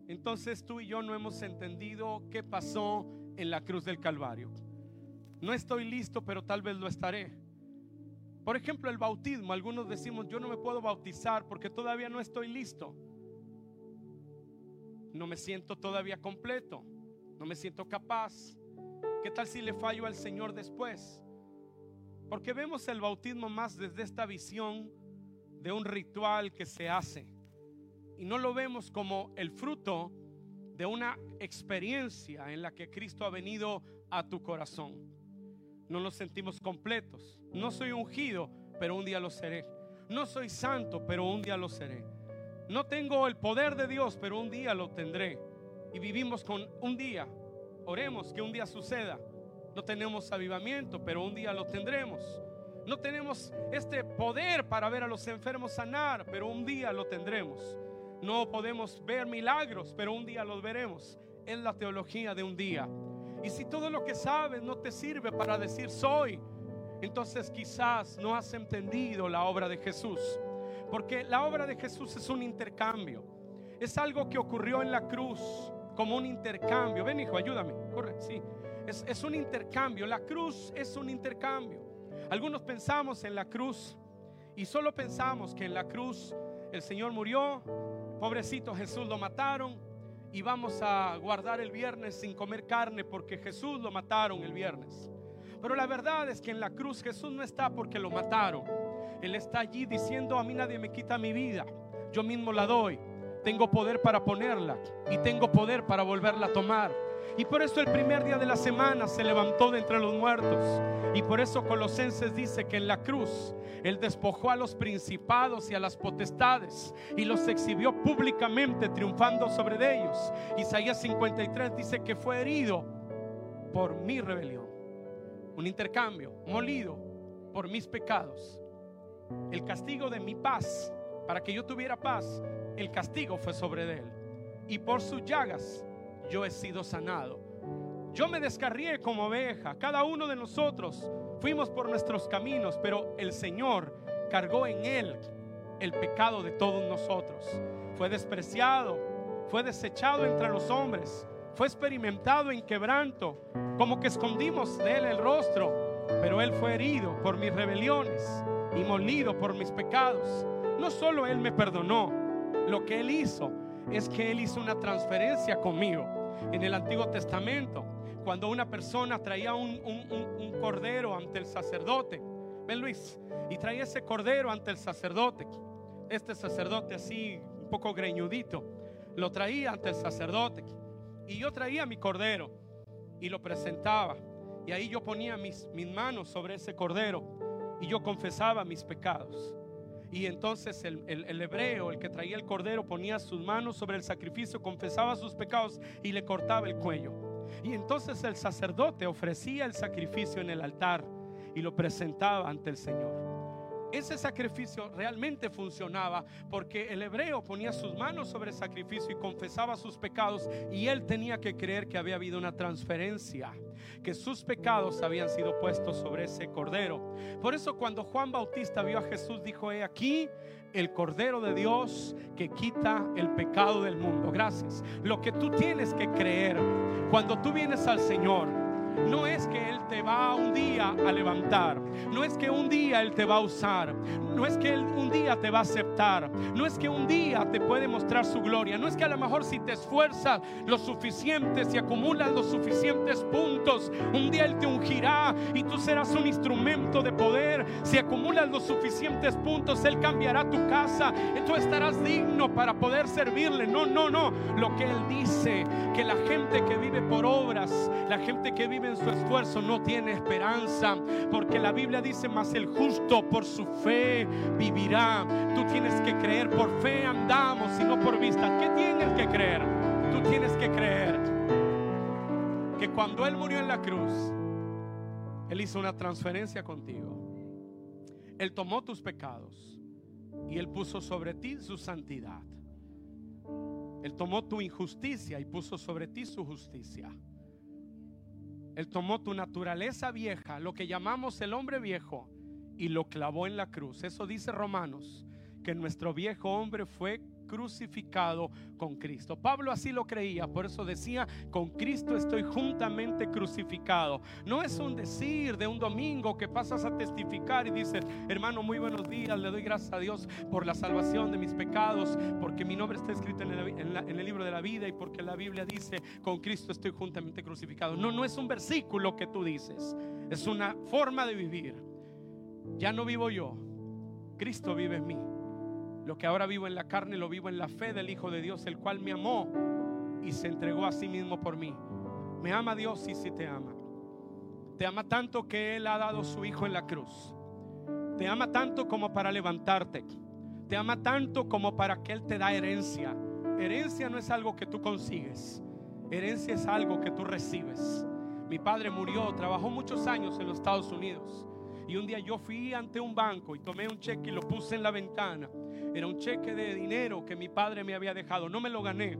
B: entonces tú y yo no hemos entendido qué pasó en la cruz del Calvario. No estoy listo, pero tal vez lo estaré. Por ejemplo, el bautismo. Algunos decimos, yo no me puedo bautizar porque todavía no estoy listo. No me siento todavía completo. No me siento capaz. ¿Qué tal si le fallo al Señor después? Porque vemos el bautismo más desde esta visión de un ritual que se hace. Y no lo vemos como el fruto de una experiencia en la que Cristo ha venido a tu corazón. No nos sentimos completos. No soy ungido, pero un día lo seré. No soy santo, pero un día lo seré. No tengo el poder de Dios, pero un día lo tendré. Y vivimos con un día. Oremos que un día suceda. No tenemos avivamiento, pero un día lo tendremos. No tenemos este poder para ver a los enfermos sanar, pero un día lo tendremos. No podemos ver milagros, pero un día los veremos. Es la teología de un día. Y si todo lo que sabes no te sirve para decir soy, entonces quizás no has entendido la obra de Jesús. Porque la obra de Jesús es un intercambio. Es algo que ocurrió en la cruz como un intercambio. Ven hijo, ayúdame. Corre, sí. Es, es un intercambio. La cruz es un intercambio. Algunos pensamos en la cruz y solo pensamos que en la cruz el Señor murió, pobrecito Jesús lo mataron y vamos a guardar el viernes sin comer carne porque Jesús lo mataron el viernes. Pero la verdad es que en la cruz Jesús no está porque lo mataron. Él está allí diciendo a mí nadie me quita mi vida, yo mismo la doy. Tengo poder para ponerla y tengo poder para volverla a tomar. Y por eso el primer día de la semana se levantó de entre los muertos. Y por eso Colosenses dice que en la cruz Él despojó a los principados y a las potestades y los exhibió públicamente triunfando sobre ellos. Isaías 53 dice que fue herido por mi rebelión. Un intercambio, molido por mis pecados. El castigo de mi paz, para que yo tuviera paz, el castigo fue sobre él. Y por sus llagas yo he sido sanado. Yo me descarrié como oveja. Cada uno de nosotros fuimos por nuestros caminos, pero el Señor cargó en él el pecado de todos nosotros. Fue despreciado, fue desechado entre los hombres, fue experimentado en quebranto, como que escondimos de él el rostro, pero él fue herido por mis rebeliones y molido por mis pecados. No solo él me perdonó, lo que él hizo es que él hizo una transferencia conmigo en el Antiguo Testamento, cuando una persona traía un, cordero ante el sacerdote, ven Luis, y traía ese cordero ante el sacerdote, este sacerdote así, un poco greñudito, lo traía ante el sacerdote, y yo traía mi cordero y lo presentaba, y ahí yo ponía mis, mis manos sobre ese cordero, y yo confesaba mis pecados. Y entonces el, hebreo, el que traía el cordero, ponía sus manos sobre el sacrificio, confesaba sus pecados y le cortaba el cuello. Y entonces el sacerdote ofrecía el sacrificio en el altar y lo presentaba ante el Señor ese sacrificio realmente funcionaba porque el hebreo ponía sus manos sobre el sacrificio y confesaba sus pecados y él tenía que creer que había habido una transferencia, que sus pecados habían sido puestos sobre ese cordero. Por eso cuando Juan Bautista vio a Jesús dijo, he aquí el Cordero de Dios que quita el pecado del mundo. Gracias. Lo que tú tienes que creer cuando tú vienes al Señor no es que Él te va un día a levantar. No es que un día Él te va a usar. No es que Él un día te va a aceptar. No es que un día te puede mostrar su gloria. No es que a lo mejor si te esfuerzas lo suficiente, si acumulas los suficientes puntos, un día Él te ungirá y tú serás un instrumento de poder. Si acumulas los suficientes puntos, Él cambiará tu casa. Y tú estarás digno para poder servirle. No, no, no. Lo que Él dice, que la gente que vive por obras, la gente que vive en su esfuerzo no tiene esperanza, porque la Biblia dice, más el justo por su fe vivirá. Tú tienes que creer, por fe andamos y no por vista. ¿Qué tienes que creer? Tú tienes que creer que cuando Él murió en la cruz, Él hizo una transferencia contigo. Él tomó tus pecados y Él puso sobre ti su santidad. Él tomó tu injusticia y puso sobre ti su justicia. Él tomó tu naturaleza vieja, lo que llamamos el hombre viejo, y lo clavó en la cruz. Eso dice Romanos, que nuestro viejo hombre fue crucificado con Cristo. Pablo así lo creía, por eso decía, con Cristo estoy juntamente crucificado. No es un decir de un domingo que pasas a testificar y dices, hermano, muy buenos días, le doy gracias a Dios por la salvación de mis pecados, porque mi nombre está escrito en el, libro de la vida y porque la Biblia dice, con Cristo estoy juntamente crucificado. No, no es un versículo que tú dices, es una forma de vivir. Ya no vivo yo, Cristo vive en mí. Lo que ahora vivo en la carne lo vivo en la fe del Hijo de Dios, el cual me amó y se entregó a sí mismo por mí. Me ama Dios y sí te ama. Te ama tanto que Él ha dado su Hijo en la cruz. Te ama tanto como para levantarte. Te ama tanto como para que Él te da herencia. Herencia no es algo que tú consigues. Herencia es algo que tú recibes. Mi padre murió, trabajó muchos años en los Estados Unidos. Y un día yo fui ante un banco y tomé un cheque y lo puse en la ventana. Era un cheque de dinero que mi padre me había dejado. No me lo gané.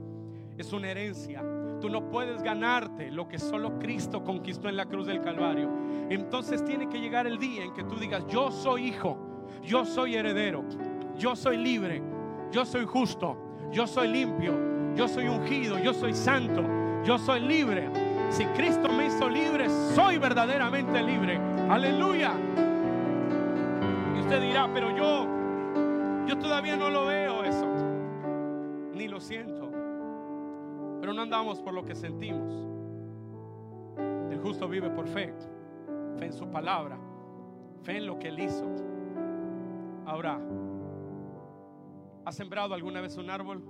B: Es una herencia. Tú no puedes ganarte lo que solo Cristo conquistó en la cruz del Calvario. Entonces tiene que llegar el día en que tú digas, yo soy hijo, yo soy heredero, yo soy libre, yo soy justo, yo soy limpio, yo soy ungido, yo soy santo, yo soy libre. Si Cristo me hizo libre, soy verdaderamente libre. Aleluya. Y usted dirá, pero yo yo todavía no lo veo eso, ni lo siento. Pero no andamos por lo que sentimos. El justo vive por fe, fe en su palabra, fe en lo que él hizo. Ahora, ¿has sembrado alguna vez un árbol?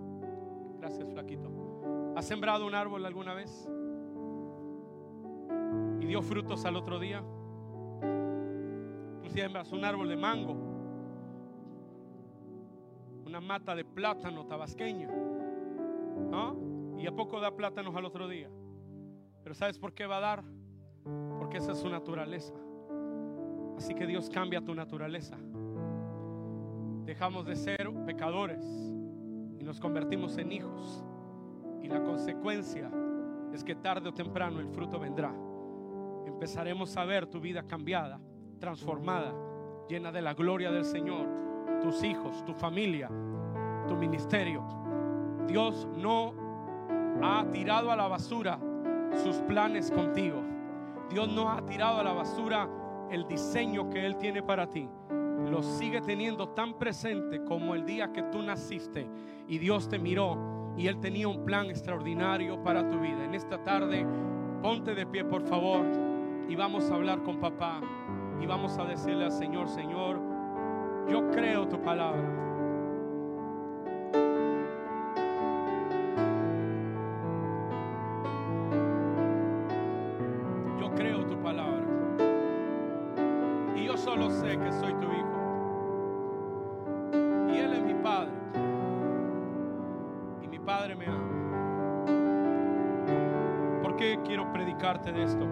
B: Gracias, flaquito. ¿Has sembrado un árbol alguna vez? ¿Y dio frutos al otro día? Tú siembras un árbol de mango una mata de plátano tabasqueña. Y a poco da plátanos al otro día. Pero ¿sabes por qué va a dar? Porque esa es su naturaleza. Así que Dios cambia tu naturaleza. Dejamos de ser pecadores y nos convertimos en hijos. Y la consecuencia es que tarde o temprano el fruto vendrá. Empezaremos a ver tu vida cambiada, transformada, llena de la gloria del Señor tus hijos, tu familia, tu ministerio. Dios no ha tirado a la basura sus planes contigo. Dios no ha tirado a la basura el diseño que Él tiene para ti. Lo sigue teniendo tan presente como el día que tú naciste y Dios te miró y Él tenía un plan extraordinario para tu vida. En esta tarde, ponte de pie por favor y vamos a hablar con papá y vamos a decirle al Señor, Señor, yo creo tu palabra. Yo creo tu palabra. Y yo solo sé que soy tu hijo. Y Él es mi Padre. Y mi Padre me ama. ¿Por qué quiero predicarte de esto?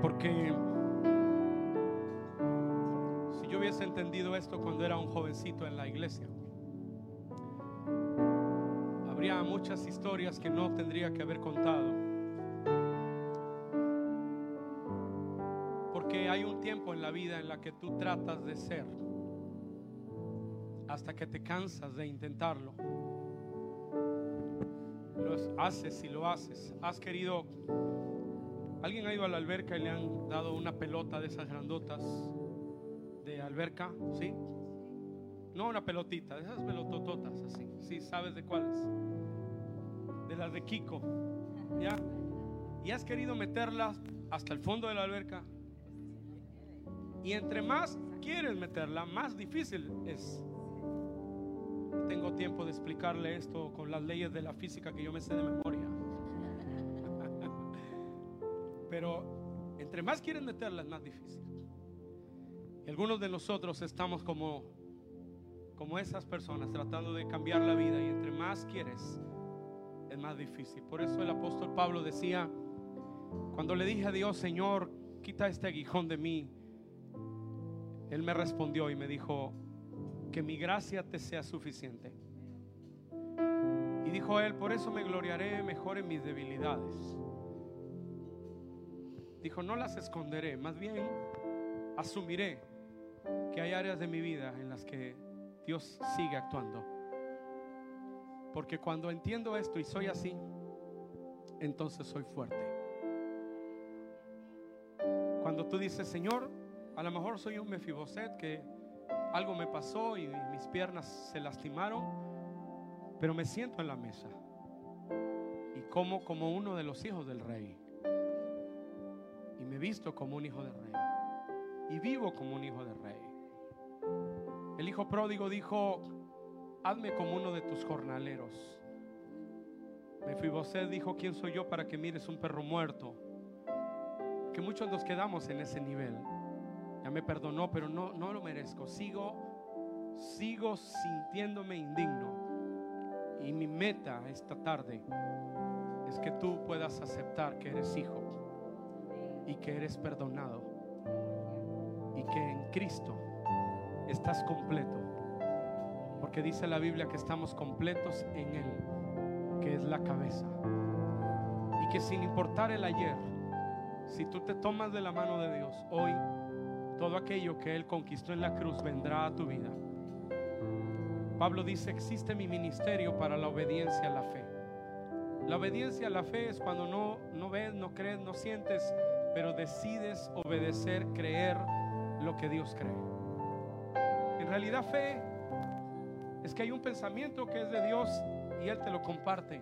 B: Porque entendido esto cuando era un jovencito en la iglesia. Habría muchas historias que no tendría que haber contado. Porque hay un tiempo en la vida en la que tú tratas de ser hasta que te cansas de intentarlo. Lo haces y lo haces. Has querido... ¿Alguien ha ido a la alberca y le han dado una pelota de esas grandotas? Alberca, ¿sí? No una pelotita, de esas pelotototas así, sí, sabes de cuáles. De las de Kiko, ¿ya? Y has querido meterlas hasta el fondo de la alberca. Y entre más quieres meterla, más difícil es. Tengo tiempo de explicarle esto con las leyes de la física que yo me sé de memoria. Pero entre más quieres meterla, es más difícil algunos de nosotros estamos como, como esas personas tratando de cambiar la vida y entre más quieres, es más difícil. Por eso el apóstol Pablo decía, cuando le dije a Dios, Señor, quita este aguijón de mí, Él me respondió y me dijo, que mi gracia te sea suficiente. Y dijo Él, por eso me gloriaré mejor en mis debilidades dijo, no las esconderé, más bien asumiré que hay áreas de mi vida en las que Dios sigue actuando. Porque cuando entiendo esto y soy así, entonces soy fuerte. Cuando tú dices, Señor, a lo mejor soy un mefiboset que algo me pasó y mis piernas se lastimaron, pero me siento en la mesa y como como uno de los hijos del rey. Y me visto como un hijo del rey. Y vivo como un hijo del rey. El hijo pródigo dijo, hazme como uno de tus jornaleros. Mefiboset dijo, ¿quién soy yo para que mires un perro muerto? Que muchos nos quedamos en ese nivel. Ya me perdonó, pero no, no lo merezco. Sigo, sigo sintiéndome indigno. Y mi meta esta tarde es que tú puedas aceptar que eres hijo y que eres perdonado que en Cristo estás completo. Porque dice la Biblia que estamos completos en Él, que es la cabeza. Y que sin importar el ayer, si tú te tomas de la mano de Dios, hoy todo aquello que Él conquistó en la cruz vendrá a tu vida. Pablo dice, existe mi ministerio para la obediencia a la fe. La obediencia a la fe es cuando no, no ves, no crees, no sientes, pero decides obedecer, creer lo que Dios cree. En realidad fe es que hay un pensamiento que es de Dios y Él te lo comparte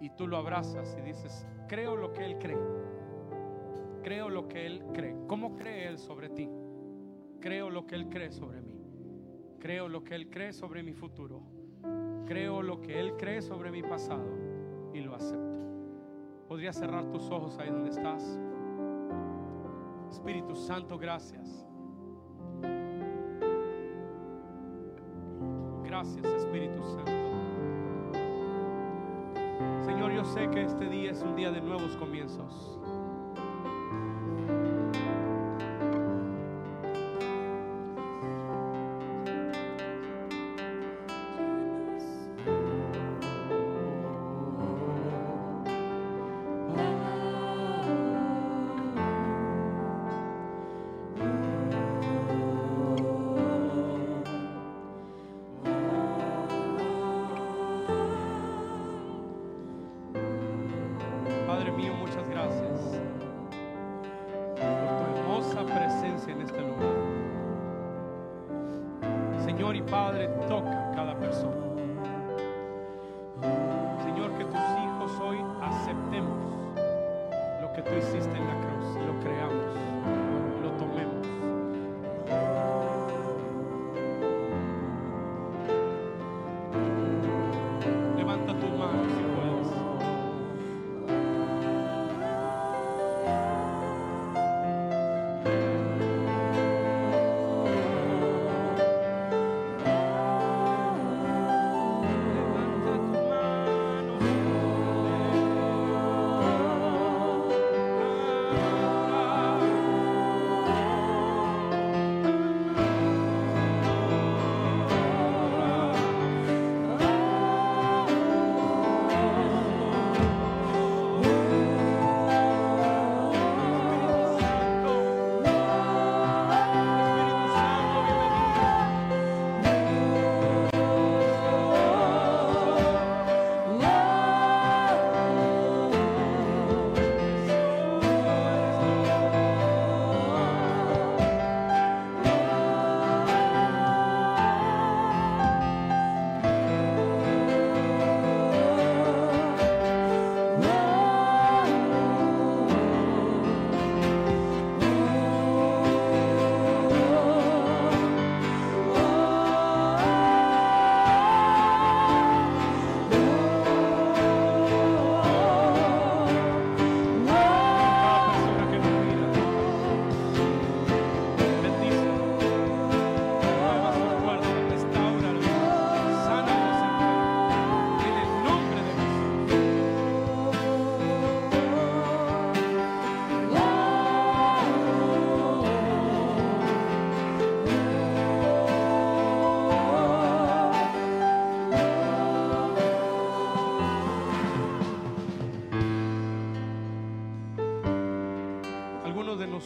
B: y tú lo abrazas y dices, creo lo que Él cree. Creo lo que Él cree. ¿Cómo cree Él sobre ti? Creo lo que Él cree sobre mí. Creo lo que Él cree sobre mi futuro. Creo lo que Él cree sobre mi pasado y lo acepto. ¿Podrías cerrar tus ojos ahí donde estás? Espíritu Santo, gracias. Gracias, Espíritu Santo. Señor, yo sé que este día es un día de nuevos comienzos.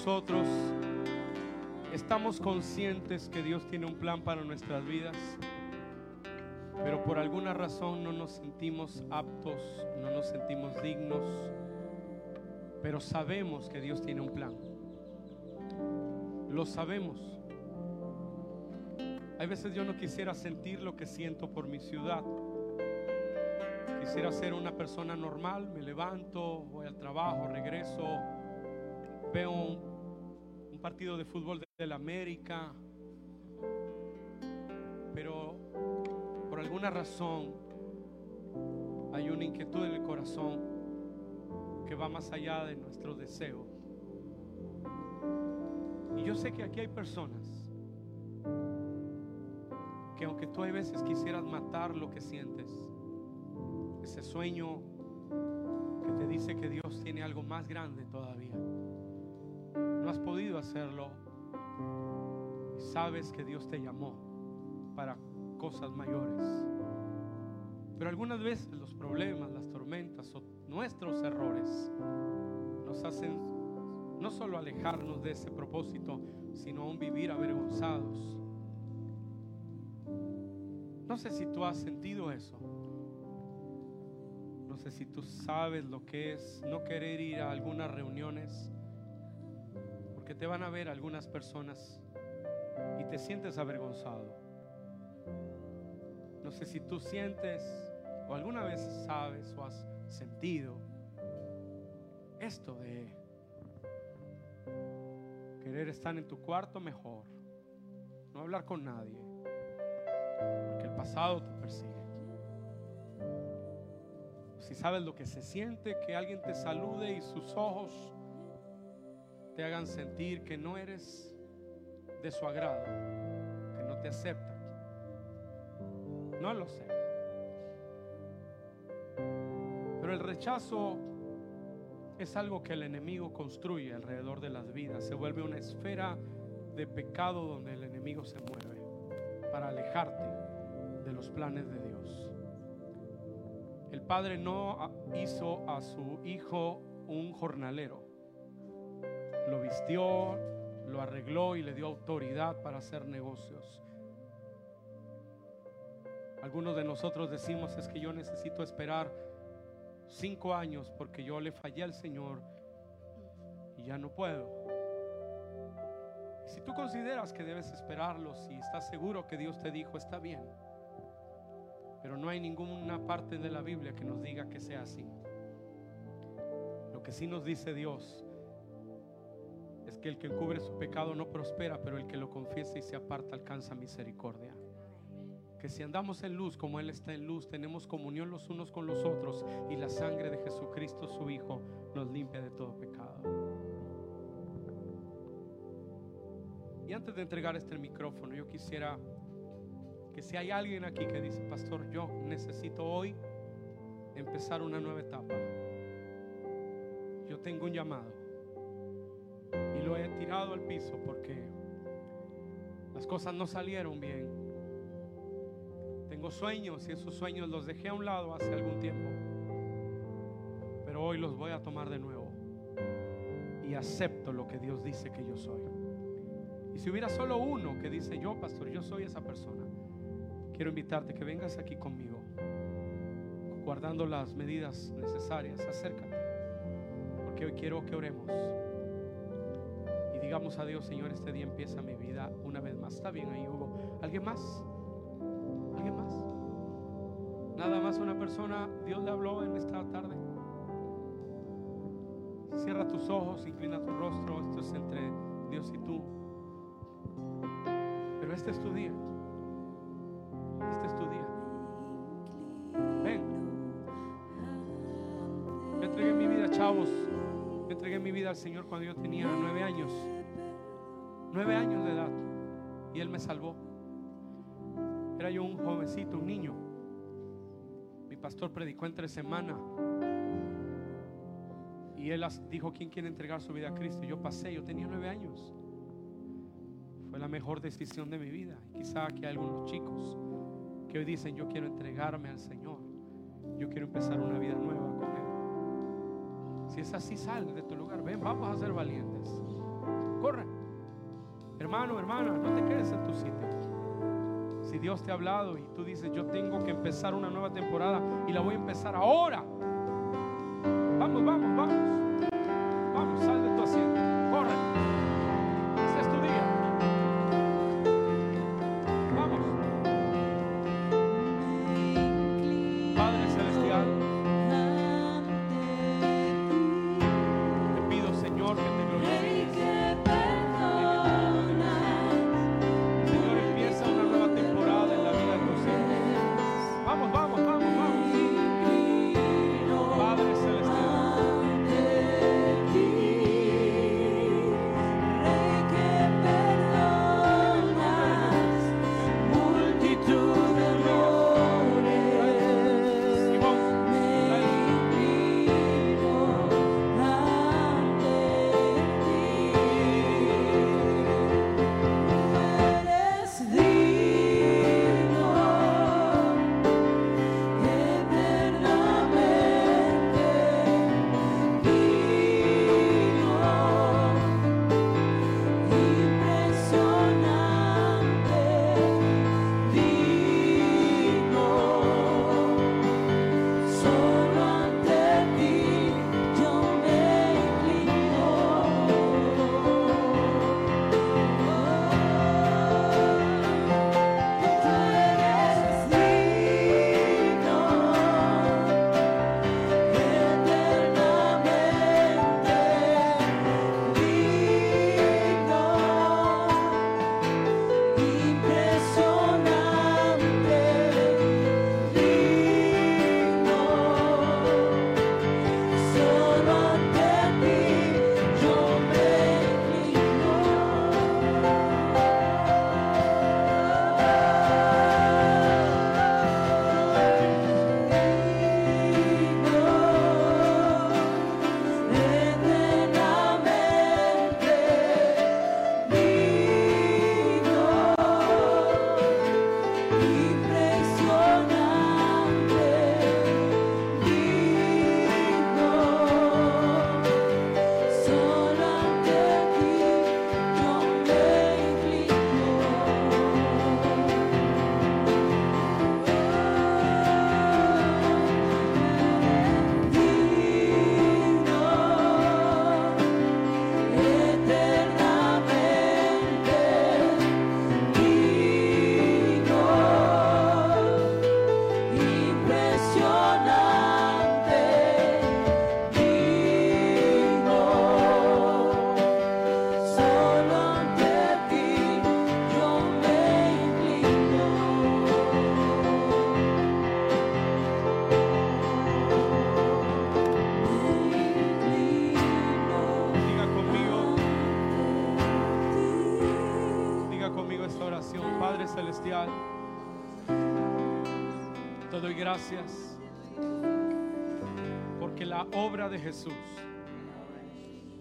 B: Nosotros estamos conscientes que Dios tiene un plan para nuestras vidas, pero por alguna razón no nos sentimos aptos, no nos sentimos dignos, pero sabemos que Dios tiene un plan. Lo sabemos. Hay veces yo no quisiera sentir lo que siento por mi ciudad. Quisiera ser una persona normal, me levanto, voy al trabajo, regreso, veo un, partido de fútbol de la América, pero por alguna razón hay una inquietud en el corazón que va más allá de nuestro deseo. Y yo sé que aquí hay personas que aunque tú hay veces quisieras matar lo que sientes, ese sueño que te dice que Dios tiene algo más grande todavía has podido hacerlo sabes que Dios te llamó para cosas mayores. Pero algunas veces los problemas, las tormentas o nuestros errores nos hacen no solo alejarnos de ese propósito, sino aún vivir avergonzados. No sé si tú has sentido eso. No sé si tú sabes lo que es no querer ir a algunas reuniones te van a ver algunas personas y te sientes avergonzado. No sé si tú sientes o alguna vez sabes o has sentido esto de querer estar en tu cuarto mejor, no hablar con nadie, porque el pasado te persigue. Si sabes lo que se siente, que alguien te salude y sus ojos te hagan sentir que no eres de su agrado, que no te aceptan. No lo sé. Pero el rechazo es algo que el enemigo construye alrededor de las vidas. Se vuelve una esfera de pecado donde el enemigo se mueve para alejarte de los planes de Dios. El padre no hizo a su hijo un jornalero lo vistió, lo arregló y le dio autoridad para hacer negocios. Algunos de nosotros decimos es que yo necesito esperar cinco años porque yo le fallé al Señor y ya no puedo. Si tú consideras que debes esperarlo, si estás seguro que Dios te dijo, está bien. Pero no hay ninguna parte de la Biblia que nos diga que sea así. Lo que sí nos dice Dios que el que encubre su pecado no prospera, pero el que lo confiesa y se aparta alcanza misericordia. Que si andamos en luz como Él está en luz, tenemos comunión los unos con los otros y la sangre de Jesucristo, su Hijo, nos limpia de todo pecado. Y antes de entregar este micrófono, yo quisiera que si hay alguien aquí que dice, pastor, yo necesito hoy empezar una nueva etapa. Yo tengo un llamado he tirado al piso porque las cosas no salieron bien. Tengo sueños y esos sueños los dejé a un lado hace algún tiempo, pero hoy los voy a tomar de nuevo y acepto lo que Dios dice que yo soy. Y si hubiera solo uno que dice, yo pastor, yo soy esa persona, quiero invitarte que vengas aquí conmigo, guardando las medidas necesarias, acércate, porque hoy quiero que oremos digamos a Dios, Señor, este día empieza mi vida una vez más. Está bien ahí, Hugo. ¿Alguien más? ¿Alguien más? Nada más una persona, Dios le habló en esta tarde. Cierra tus ojos, inclina tu rostro. Esto es entre Dios y tú. Pero este es tu día. Este es tu día. Ven. Me entregué mi vida, chavos. Me entregué mi vida al Señor cuando yo tenía nueve años nueve años de edad, y Él me salvó. Era yo un jovencito, un niño. Mi pastor predicó entre semana y él dijo, ¿quién quiere entregar su vida a Cristo? Yo pasé, yo tenía nueve años. Fue la mejor decisión de mi vida. Quizá que hay algunos chicos que hoy dicen, yo quiero entregarme al Señor. Yo quiero empezar una vida nueva con Él. Si es así, sal de tu lugar. Ven, vamos a ser valientes.
C: corre. Hermano, hermana, no te quedes en tu sitio. Si Dios te ha hablado y tú dices, yo tengo que empezar una nueva temporada y la voy a empezar ahora. Vamos, vamos, vamos. Porque la obra de Jesús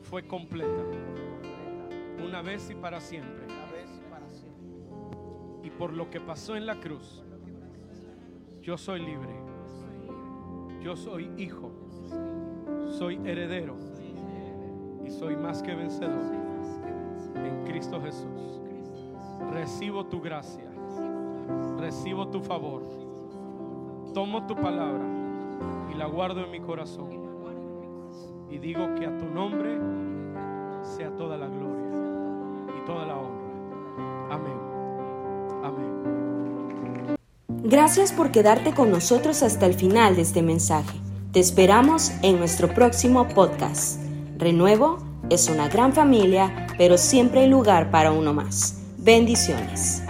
C: fue completa una vez y para siempre. Y por lo que pasó en la cruz, yo soy libre. Yo soy hijo. Soy heredero. Y soy más que vencedor en Cristo Jesús. Recibo tu gracia. Recibo tu favor tomo tu palabra y la guardo en mi corazón. Y digo que a tu nombre sea toda la gloria y toda la honra. Amén. Amén.
A: Gracias por quedarte con nosotros hasta el final de este mensaje. Te esperamos en nuestro próximo podcast. Renuevo es una gran familia, pero siempre hay lugar para uno más. Bendiciones.